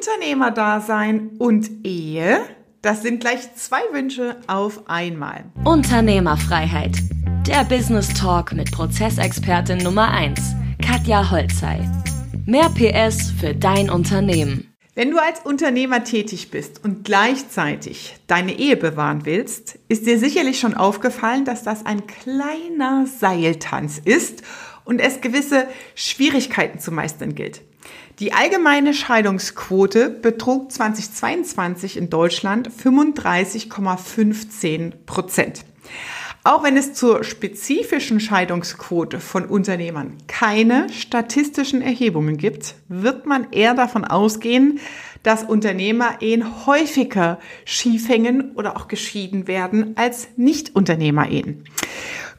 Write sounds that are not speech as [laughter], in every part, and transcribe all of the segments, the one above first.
Unternehmerdasein und Ehe, das sind gleich zwei Wünsche auf einmal. Unternehmerfreiheit. Der Business Talk mit Prozessexpertin Nummer 1, Katja Holzei. Mehr PS für dein Unternehmen. Wenn du als Unternehmer tätig bist und gleichzeitig deine Ehe bewahren willst, ist dir sicherlich schon aufgefallen, dass das ein kleiner Seiltanz ist und es gewisse Schwierigkeiten zu meistern gilt. Die allgemeine Scheidungsquote betrug 2022 in Deutschland 35,15 Prozent. Auch wenn es zur spezifischen Scheidungsquote von Unternehmern keine statistischen Erhebungen gibt, wird man eher davon ausgehen, dass Unternehmer Ehen häufiger schiefhängen oder auch geschieden werden als Nicht-Unternehmer-Ehen.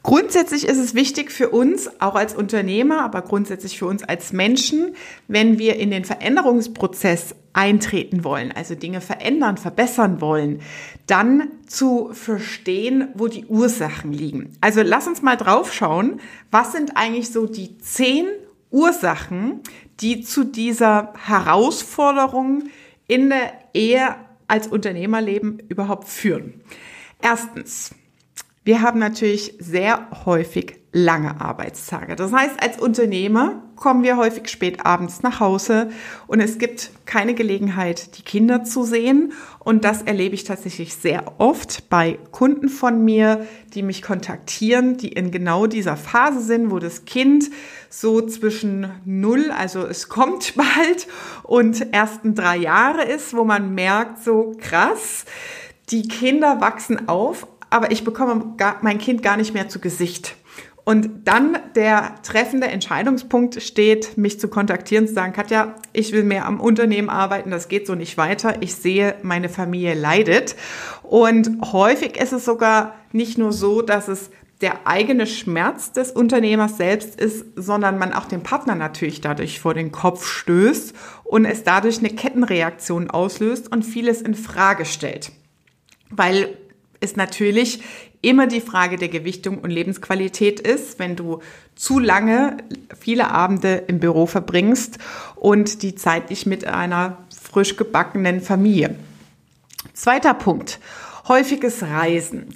Grundsätzlich ist es wichtig für uns, auch als Unternehmer, aber grundsätzlich für uns als Menschen, wenn wir in den Veränderungsprozess eintreten wollen, also Dinge verändern, verbessern wollen, dann zu verstehen, wo die Ursachen liegen. Also lass uns mal drauf schauen, was sind eigentlich so die zehn Ursachen, die zu dieser Herausforderung in der Ehe als Unternehmerleben überhaupt führen. Erstens, wir haben natürlich sehr häufig lange Arbeitstage. Das heißt, als Unternehmer kommen wir häufig spät abends nach Hause und es gibt keine Gelegenheit, die Kinder zu sehen. Und das erlebe ich tatsächlich sehr oft bei Kunden von mir, die mich kontaktieren, die in genau dieser Phase sind, wo das Kind so zwischen null, also es kommt [laughs] bald, und ersten drei Jahre ist, wo man merkt, so krass, die Kinder wachsen auf, aber ich bekomme gar, mein Kind gar nicht mehr zu Gesicht. Und dann der treffende Entscheidungspunkt steht, mich zu kontaktieren, zu sagen, Katja, ich will mehr am Unternehmen arbeiten, das geht so nicht weiter. Ich sehe, meine Familie leidet. Und häufig ist es sogar nicht nur so, dass es der eigene Schmerz des Unternehmers selbst ist, sondern man auch den Partner natürlich dadurch vor den Kopf stößt und es dadurch eine Kettenreaktion auslöst und vieles in Frage stellt. Weil ist natürlich immer die Frage der Gewichtung und Lebensqualität ist, wenn du zu lange viele Abende im Büro verbringst und die Zeit nicht mit einer frisch gebackenen Familie. Zweiter Punkt. Häufiges Reisen.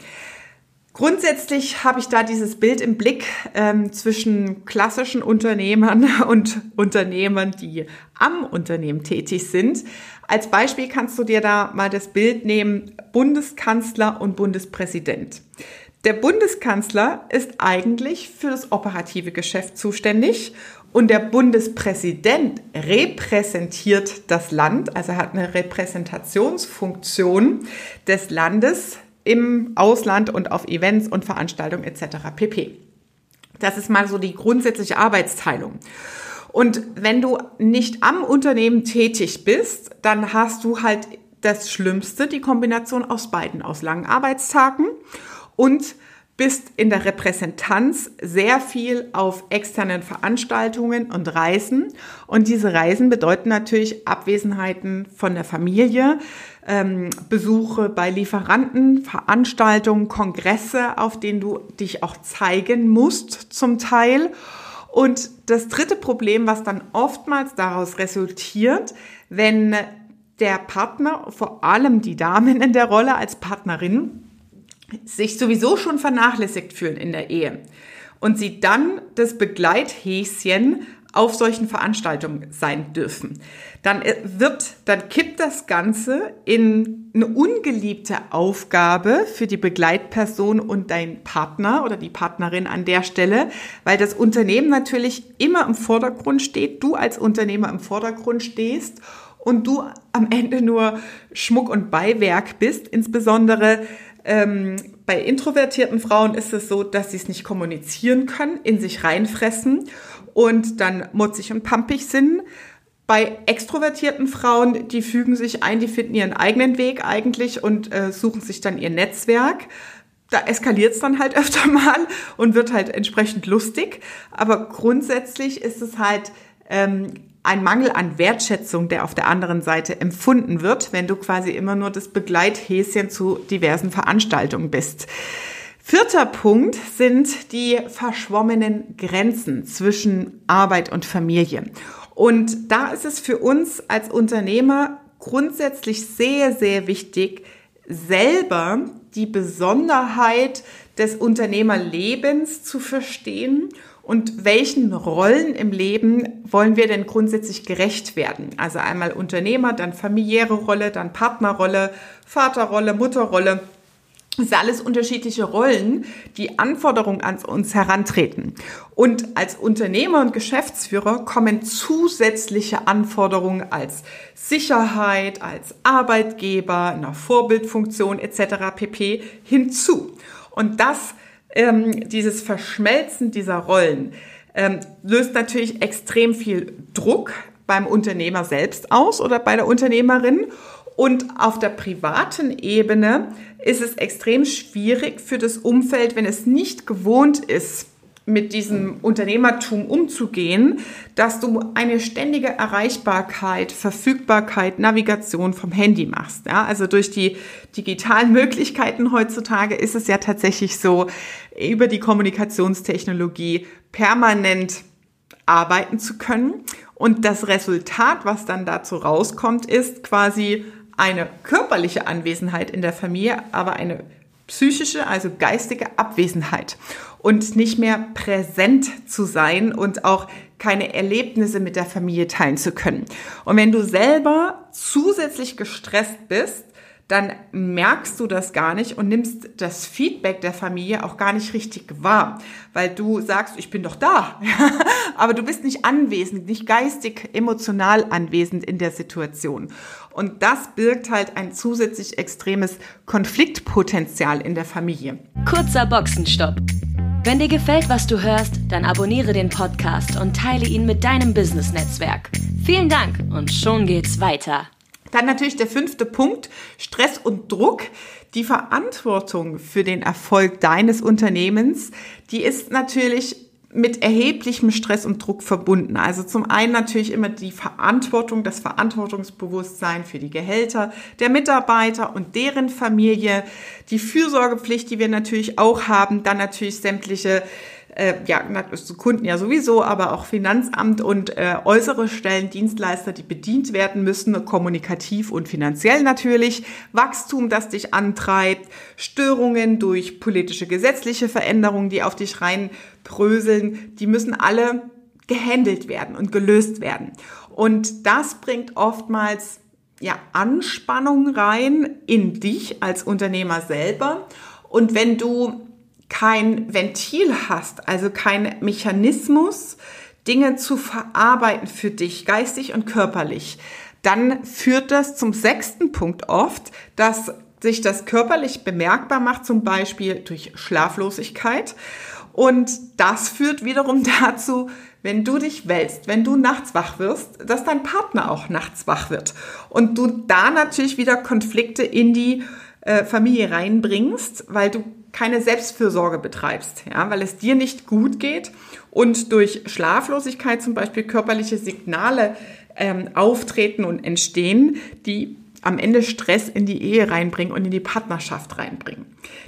Grundsätzlich habe ich da dieses Bild im Blick ähm, zwischen klassischen Unternehmern [laughs] und Unternehmern, die am Unternehmen tätig sind. Als Beispiel kannst du dir da mal das Bild nehmen, Bundeskanzler und Bundespräsident. Der Bundeskanzler ist eigentlich für das operative Geschäft zuständig und der Bundespräsident repräsentiert das Land, also hat eine Repräsentationsfunktion des Landes im Ausland und auf Events und Veranstaltungen etc. pp. Das ist mal so die grundsätzliche Arbeitsteilung. Und wenn du nicht am Unternehmen tätig bist, dann hast du halt das Schlimmste, die Kombination aus beiden, aus langen Arbeitstagen und bist in der Repräsentanz sehr viel auf externen Veranstaltungen und Reisen. Und diese Reisen bedeuten natürlich Abwesenheiten von der Familie, ähm, Besuche bei Lieferanten, Veranstaltungen, Kongresse, auf denen du dich auch zeigen musst zum Teil. Und das dritte Problem, was dann oftmals daraus resultiert, wenn der Partner, vor allem die Damen in der Rolle als Partnerin, sich sowieso schon vernachlässigt fühlen in der Ehe und sie dann das Begleithäschen auf solchen Veranstaltungen sein dürfen, dann äh, wird, dann kippt das Ganze in eine ungeliebte Aufgabe für die Begleitperson und dein Partner oder die Partnerin an der Stelle, weil das Unternehmen natürlich immer im Vordergrund steht, du als Unternehmer im Vordergrund stehst und du am Ende nur Schmuck und Beiwerk bist, insbesondere ähm, bei introvertierten Frauen ist es so, dass sie es nicht kommunizieren können, in sich reinfressen und dann mutzig und pampig sind. Bei extrovertierten Frauen, die fügen sich ein, die finden ihren eigenen Weg eigentlich und äh, suchen sich dann ihr Netzwerk. Da eskaliert es dann halt [laughs] öfter mal und wird halt entsprechend lustig. Aber grundsätzlich ist es halt ähm, ein Mangel an Wertschätzung, der auf der anderen Seite empfunden wird, wenn du quasi immer nur das Begleithäschen zu diversen Veranstaltungen bist. Vierter Punkt sind die verschwommenen Grenzen zwischen Arbeit und Familie. Und da ist es für uns als Unternehmer grundsätzlich sehr, sehr wichtig, selber die Besonderheit des Unternehmerlebens zu verstehen und welchen Rollen im Leben wollen wir denn grundsätzlich gerecht werden? Also einmal Unternehmer, dann familiäre Rolle, dann Partnerrolle, Vaterrolle, Mutterrolle. Das sind alles unterschiedliche Rollen, die Anforderungen an uns herantreten. Und als Unternehmer und Geschäftsführer kommen zusätzliche Anforderungen als Sicherheit, als Arbeitgeber, einer Vorbildfunktion etc. pp. hinzu. Und das ähm, dieses Verschmelzen dieser Rollen ähm, löst natürlich extrem viel Druck beim Unternehmer selbst aus oder bei der Unternehmerin. Und auf der privaten Ebene ist es extrem schwierig für das Umfeld, wenn es nicht gewohnt ist, mit diesem Unternehmertum umzugehen, dass du eine ständige Erreichbarkeit, Verfügbarkeit, Navigation vom Handy machst. Ja, also durch die digitalen Möglichkeiten heutzutage ist es ja tatsächlich so, über die Kommunikationstechnologie permanent arbeiten zu können. Und das Resultat, was dann dazu rauskommt, ist quasi eine körperliche Anwesenheit in der Familie, aber eine psychische, also geistige Abwesenheit und nicht mehr präsent zu sein und auch keine Erlebnisse mit der Familie teilen zu können. Und wenn du selber zusätzlich gestresst bist, dann merkst du das gar nicht und nimmst das Feedback der Familie auch gar nicht richtig wahr, weil du sagst, ich bin doch da, [laughs] aber du bist nicht anwesend, nicht geistig, emotional anwesend in der Situation. Und das birgt halt ein zusätzlich extremes Konfliktpotenzial in der Familie. Kurzer Boxenstopp. Wenn dir gefällt, was du hörst, dann abonniere den Podcast und teile ihn mit deinem Business-Netzwerk. Vielen Dank und schon geht's weiter. Dann natürlich der fünfte Punkt, Stress und Druck. Die Verantwortung für den Erfolg deines Unternehmens, die ist natürlich mit erheblichem Stress und Druck verbunden. Also zum einen natürlich immer die Verantwortung, das Verantwortungsbewusstsein für die Gehälter der Mitarbeiter und deren Familie, die Fürsorgepflicht, die wir natürlich auch haben, dann natürlich sämtliche äh, ja, Kunden ja sowieso, aber auch Finanzamt und äh, äußere Stellen, Dienstleister, die bedient werden müssen, kommunikativ und finanziell natürlich, Wachstum, das dich antreibt, Störungen durch politische, gesetzliche Veränderungen, die auf dich reinbröseln, die müssen alle gehandelt werden und gelöst werden. Und das bringt oftmals ja, Anspannung rein in dich als Unternehmer selber. Und wenn du kein Ventil hast, also kein Mechanismus, Dinge zu verarbeiten für dich, geistig und körperlich, dann führt das zum sechsten Punkt oft, dass sich das körperlich bemerkbar macht, zum Beispiel durch Schlaflosigkeit. Und das führt wiederum [laughs] dazu, wenn du dich wälzt, wenn du nachts wach wirst, dass dein Partner auch nachts wach wird. Und du da natürlich wieder Konflikte in die äh, Familie reinbringst, weil du keine Selbstfürsorge betreibst, ja, weil es dir nicht gut geht und durch Schlaflosigkeit zum Beispiel körperliche Signale ähm, auftreten und entstehen, die am Ende Stress in die Ehe reinbringen und in die Partnerschaft reinbringen.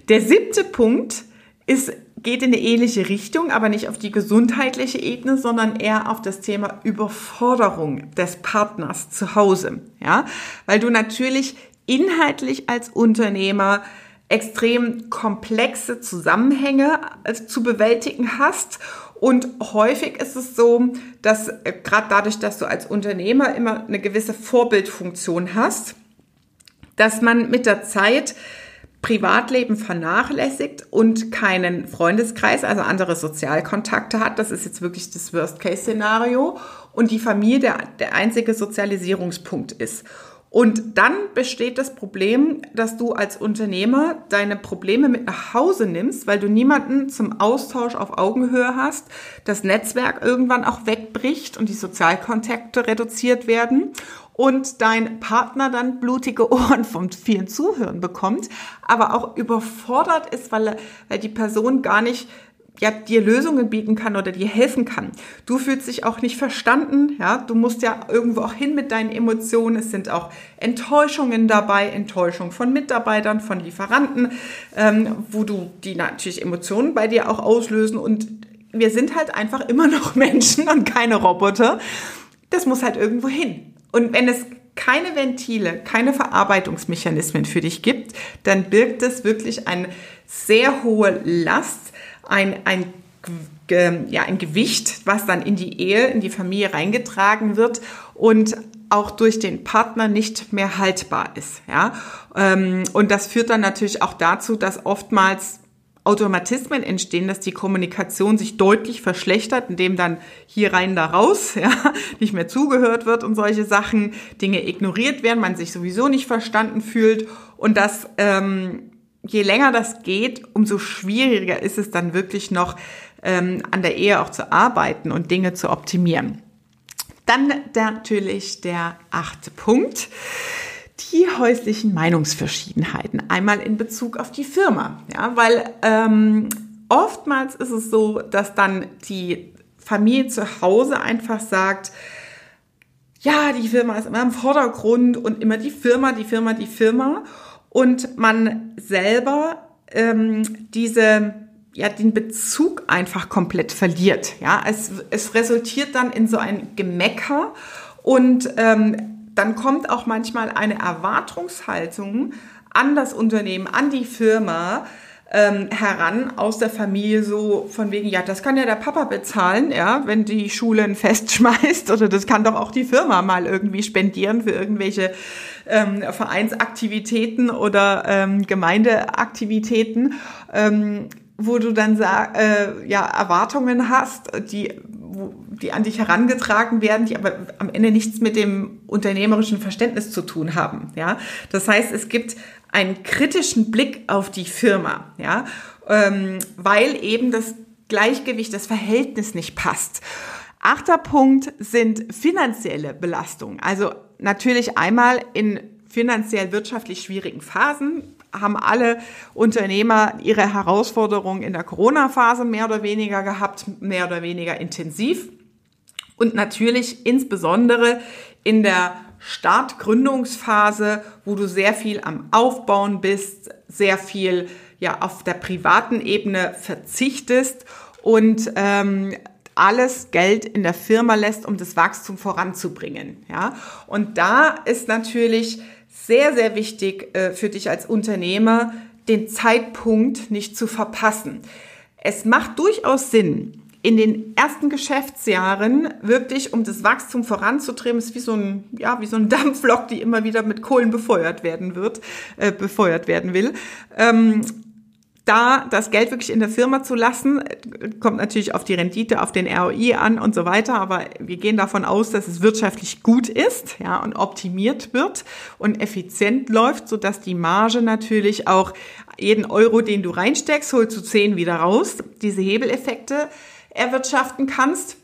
Der siebte Punkt ist, geht in eine ähnliche Richtung, aber nicht auf die gesundheitliche Ebene, sondern eher auf das Thema Überforderung des Partners zu Hause. Ja, weil du natürlich inhaltlich als Unternehmer extrem komplexe Zusammenhänge äh, zu bewältigen hast. Und häufig ist es so, dass äh, gerade dadurch, dass du als Unternehmer immer eine gewisse Vorbildfunktion hast, dass man mit der Zeit Privatleben vernachlässigt und keinen Freundeskreis, also andere Sozialkontakte hat. Das ist jetzt wirklich das Worst-Case-Szenario. Und die Familie der, der einzige Sozialisierungspunkt ist. Und dann besteht das Problem, dass du als Unternehmer deine Probleme mit nach Hause nimmst, weil du niemanden zum Austausch auf Augenhöhe hast, das Netzwerk irgendwann auch wegbricht und die Sozialkontakte reduziert werden und dein Partner dann blutige Ohren vom vielen Zuhören bekommt, aber auch überfordert ist, weil, weil die Person gar nicht ja, dir Lösungen bieten kann oder dir helfen kann. Du fühlst dich auch nicht verstanden, ja, du musst ja irgendwo auch hin mit deinen Emotionen. Es sind auch Enttäuschungen dabei, Enttäuschung von Mitarbeitern, von Lieferanten, ähm, wo du die natürlich Emotionen bei dir auch auslösen und wir sind halt einfach immer noch [laughs] Menschen und keine Roboter. das muss halt irgendwo hin. Und wenn es keine Ventile, keine Verarbeitungsmechanismen für dich gibt, dann birgt es wirklich eine sehr hohe Last, ein, ein, ja, ein Gewicht, was dann in die Ehe, in die Familie reingetragen wird und auch durch den Partner nicht mehr haltbar ist. Ja? Ähm, und das führt dann natürlich auch dazu, dass oftmals Automatismen entstehen, dass die Kommunikation sich deutlich verschlechtert, indem dann hier rein, da raus, [laughs] ja, nicht mehr zugehört wird und solche Sachen, Dinge ignoriert werden, man sich sowieso nicht verstanden fühlt und das, ähm, je länger das geht, umso schwieriger ist es dann wirklich noch ähm, an der Ehe auch zu arbeiten und Dinge zu optimieren. Dann natürlich der achte Punkt die häuslichen Meinungsverschiedenheiten. Einmal in Bezug auf die Firma, ja, weil ähm, oftmals ist es so, dass dann die Familie zu Hause einfach sagt, ja, die Firma ist immer im Vordergrund und immer die Firma, die Firma, die Firma und man selber ähm, diese ja den Bezug einfach komplett verliert. Ja, es, es resultiert dann in so ein Gemecker und ähm, dann kommt auch manchmal eine Erwartungshaltung an das Unternehmen, an die Firma ähm, heran aus der Familie so von wegen, ja, das kann ja der Papa bezahlen, ja, wenn die Schule ein Fest [laughs] schmeißt oder das kann doch auch die Firma mal irgendwie spendieren für irgendwelche ähm, Vereinsaktivitäten oder ähm, Gemeindeaktivitäten. Ähm, wo du dann äh, ja, Erwartungen hast, die die an dich herangetragen werden, die aber am Ende nichts mit dem unternehmerischen Verständnis zu tun haben. Ja, das heißt, es gibt einen kritischen Blick auf die Firma, ja, ähm, weil eben das Gleichgewicht, das Verhältnis nicht passt. Achter Punkt sind finanzielle Belastungen. Also natürlich einmal in finanziell wirtschaftlich schwierigen Phasen haben alle Unternehmer ihre Herausforderungen in der Corona-Phase mehr oder weniger gehabt, mehr oder weniger intensiv. Und natürlich insbesondere in der Startgründungsphase, wo du sehr viel am Aufbauen bist, sehr viel ja auf der privaten Ebene verzichtest und ähm, alles Geld in der Firma lässt, um das Wachstum voranzubringen. Ja, und da ist natürlich sehr, sehr wichtig äh, für dich als Unternehmer, den Zeitpunkt nicht zu verpassen. Es macht durchaus Sinn, in den ersten Geschäftsjahren wirklich, um das Wachstum voranzutreiben, ist wie so ein, ja, wie so ein [laughs] Dampflok, die immer wieder mit Kohlen befeuert werden wird, äh, befeuert werden will. Ähm, da das Geld wirklich in der Firma zu lassen, kommt natürlich auf die Rendite, auf den ROI an und so weiter, aber wir gehen davon aus, dass es wirtschaftlich gut ist, ja, und optimiert wird und effizient läuft, so dass die Marge natürlich auch jeden Euro, den du reinsteckst, holst du zehn wieder raus. Diese Hebeleffekte erwirtschaften kannst.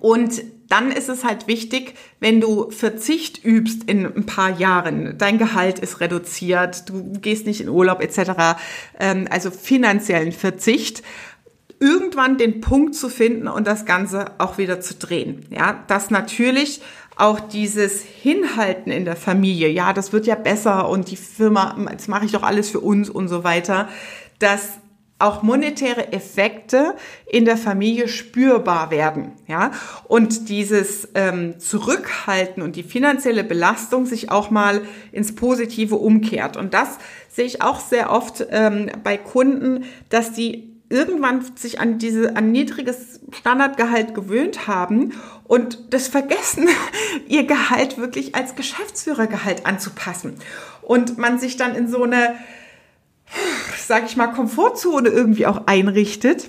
Und dann ist es halt wichtig, wenn du Verzicht übst in ein paar Jahren, dein Gehalt ist reduziert, du gehst nicht in Urlaub etc., ähm, also finanziellen Verzicht, irgendwann den Punkt zu finden und das Ganze auch wieder zu drehen. Ja, dass natürlich auch dieses Hinhalten in der Familie, ja, das wird ja besser und die Firma, jetzt mache ich doch alles für uns und so weiter, dass auch monetäre Effekte in der Familie spürbar werden, ja, und dieses ähm, Zurückhalten und die finanzielle Belastung sich auch mal ins Positive umkehrt. Und das sehe ich auch sehr oft ähm, bei Kunden, dass die irgendwann sich an diese an niedriges Standardgehalt gewöhnt haben und das vergessen, [laughs] ihr Gehalt wirklich als Geschäftsführergehalt anzupassen und man sich dann in so eine sag ich mal, Komfortzone irgendwie auch einrichtet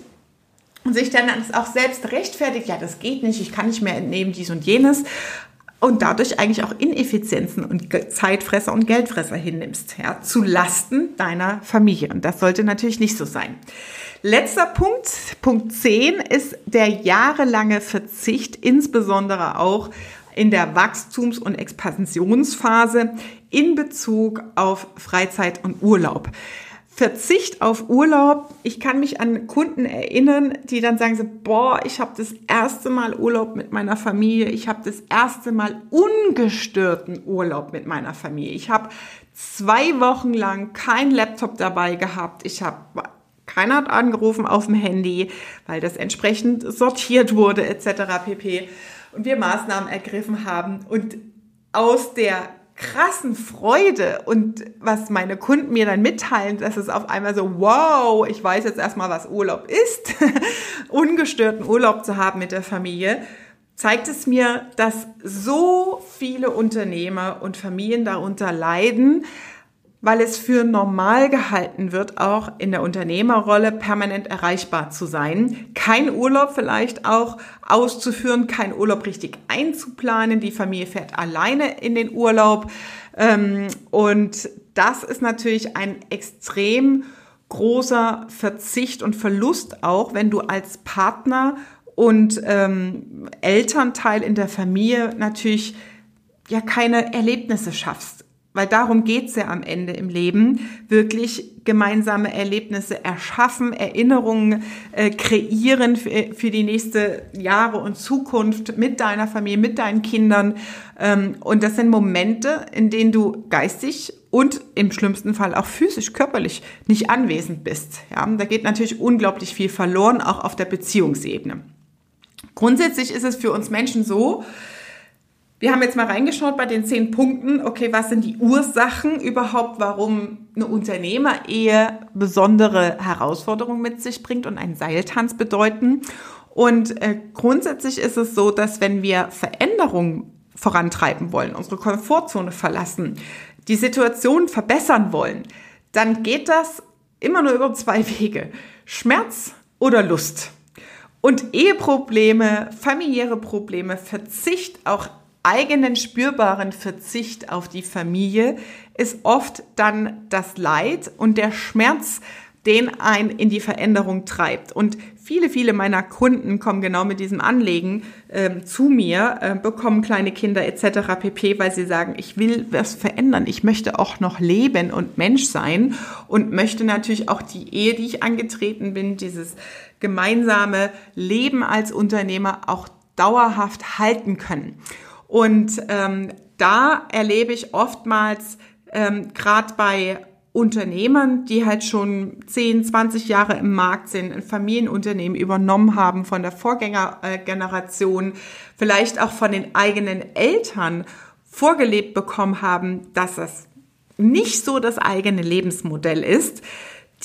und sich dann auch selbst rechtfertigt, ja, das geht nicht, ich kann nicht mehr entnehmen dies und jenes und dadurch eigentlich auch Ineffizienzen und Zeitfresser und Geldfresser hinnimmst, ja, zu Lasten deiner Familie. Und das sollte natürlich nicht so sein. Letzter Punkt, Punkt 10, ist der jahrelange Verzicht, insbesondere auch in der Wachstums- und Expansionsphase in Bezug auf Freizeit und Urlaub. Verzicht auf Urlaub. Ich kann mich an Kunden erinnern, die dann sagen so, boah, ich habe das erste Mal Urlaub mit meiner Familie. Ich habe das erste Mal ungestörten Urlaub mit meiner Familie. Ich habe zwei Wochen lang kein Laptop dabei gehabt. Ich habe keiner hat angerufen auf dem Handy, weil das entsprechend sortiert wurde etc. pp. und wir Maßnahmen ergriffen haben und aus der krassen Freude und was meine Kunden mir dann mitteilen, dass es auf einmal so, wow, ich weiß jetzt erstmal, was Urlaub ist, [laughs] ungestörten Urlaub zu haben mit der Familie, zeigt es mir, dass so viele Unternehmer und Familien darunter leiden, weil es für normal gehalten wird, auch in der Unternehmerrolle permanent erreichbar zu sein. Kein Urlaub vielleicht auch auszuführen, kein Urlaub richtig einzuplanen. Die Familie fährt alleine in den Urlaub. Ähm, und das ist natürlich ein extrem großer Verzicht und Verlust auch, wenn du als Partner und ähm, Elternteil in der Familie natürlich ja keine Erlebnisse schaffst weil darum geht's ja am Ende im Leben, wirklich gemeinsame Erlebnisse erschaffen, Erinnerungen äh, kreieren für, für, die nächste Jahre und Zukunft mit deiner Familie, mit deinen Kindern. Ähm, und das sind Momente, in denen du geistig und im schlimmsten Fall auch physisch, körperlich nicht anwesend bist. Ja, da geht natürlich unglaublich viel verloren, auch auf der Beziehungsebene. Grundsätzlich ist es für uns Menschen so, wir haben jetzt mal reingeschaut bei den zehn Punkten. Okay, was sind die Ursachen überhaupt, warum eine Unternehmerehe besondere Herausforderungen mit sich bringt und einen Seiltanz bedeuten? Und äh, grundsätzlich ist es so, dass wenn wir Veränderungen vorantreiben wollen, unsere Komfortzone verlassen, die Situation verbessern wollen, dann geht das immer nur über zwei Wege. Schmerz oder Lust. Und Eheprobleme, familiäre Probleme, Verzicht, auch eigenen spürbaren Verzicht auf die Familie ist oft dann das Leid und der Schmerz, den ein in die Veränderung treibt. Und viele, viele meiner Kunden kommen genau mit diesem Anlegen äh, zu mir, äh, bekommen kleine Kinder etc. pp, weil sie sagen, ich will was verändern, ich möchte auch noch leben und Mensch sein und möchte natürlich auch die Ehe, die ich angetreten bin, dieses gemeinsame Leben als Unternehmer auch dauerhaft halten können. Und ähm, da erlebe ich oftmals ähm, gerade bei Unternehmern, die halt schon 10, 20 Jahre im Markt sind, ein Familienunternehmen übernommen haben von der Vorgängergeneration, vielleicht auch von den eigenen Eltern vorgelebt bekommen haben, dass das nicht so das eigene Lebensmodell ist,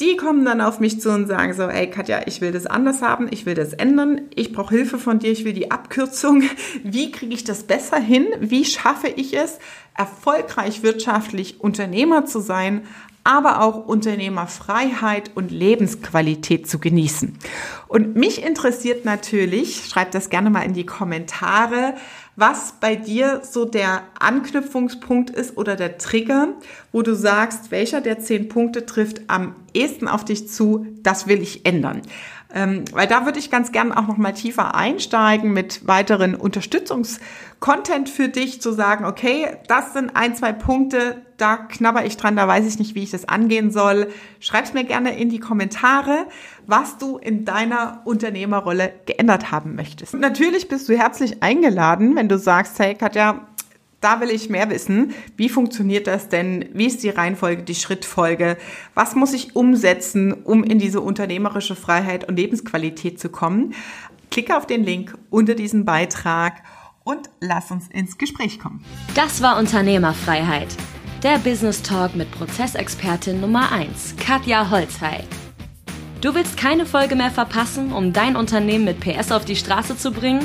die kommen dann auf mich zu und sagen so, ey Katja, ich will das anders haben, ich will das ändern, ich brauche Hilfe von dir, ich will die Abkürzung. [laughs] Wie kriege ich das besser hin? Wie schaffe ich es, erfolgreich wirtschaftlich Unternehmer zu sein, aber auch Unternehmerfreiheit und Lebensqualität zu genießen. Und mich interessiert natürlich, schreibt das gerne mal in die Kommentare, was bei dir so der Anknüpfungspunkt ist oder der Trigger, wo du sagst, welcher der zehn Punkte trifft am ehesten auf dich zu, das will ich ändern. Ähm, weil da würde ich ganz gern auch noch mal tiefer einsteigen mit weiteren Unterstützungskontent für dich, zu sagen, okay, das sind ein, zwei Punkte, da knabber ich dran, da weiß ich nicht, wie ich das angehen soll. Schreib's mir gerne in die Kommentare, was du in deiner Unternehmerrolle geändert haben möchtest. Und natürlich bist du herzlich eingeladen, wenn du sagst, hey Katja, da will ich mehr wissen. Wie funktioniert das denn? Wie ist die Reihenfolge, die Schrittfolge? Was muss ich umsetzen, um in diese unternehmerische Freiheit und Lebensqualität zu kommen? Klicke auf den Link unter diesem Beitrag und lass uns ins Gespräch kommen. Das war Unternehmerfreiheit. Der Business Talk mit Prozessexpertin Nummer 1, Katja Holzhey. Du willst keine Folge mehr verpassen, um dein Unternehmen mit PS auf die Straße zu bringen?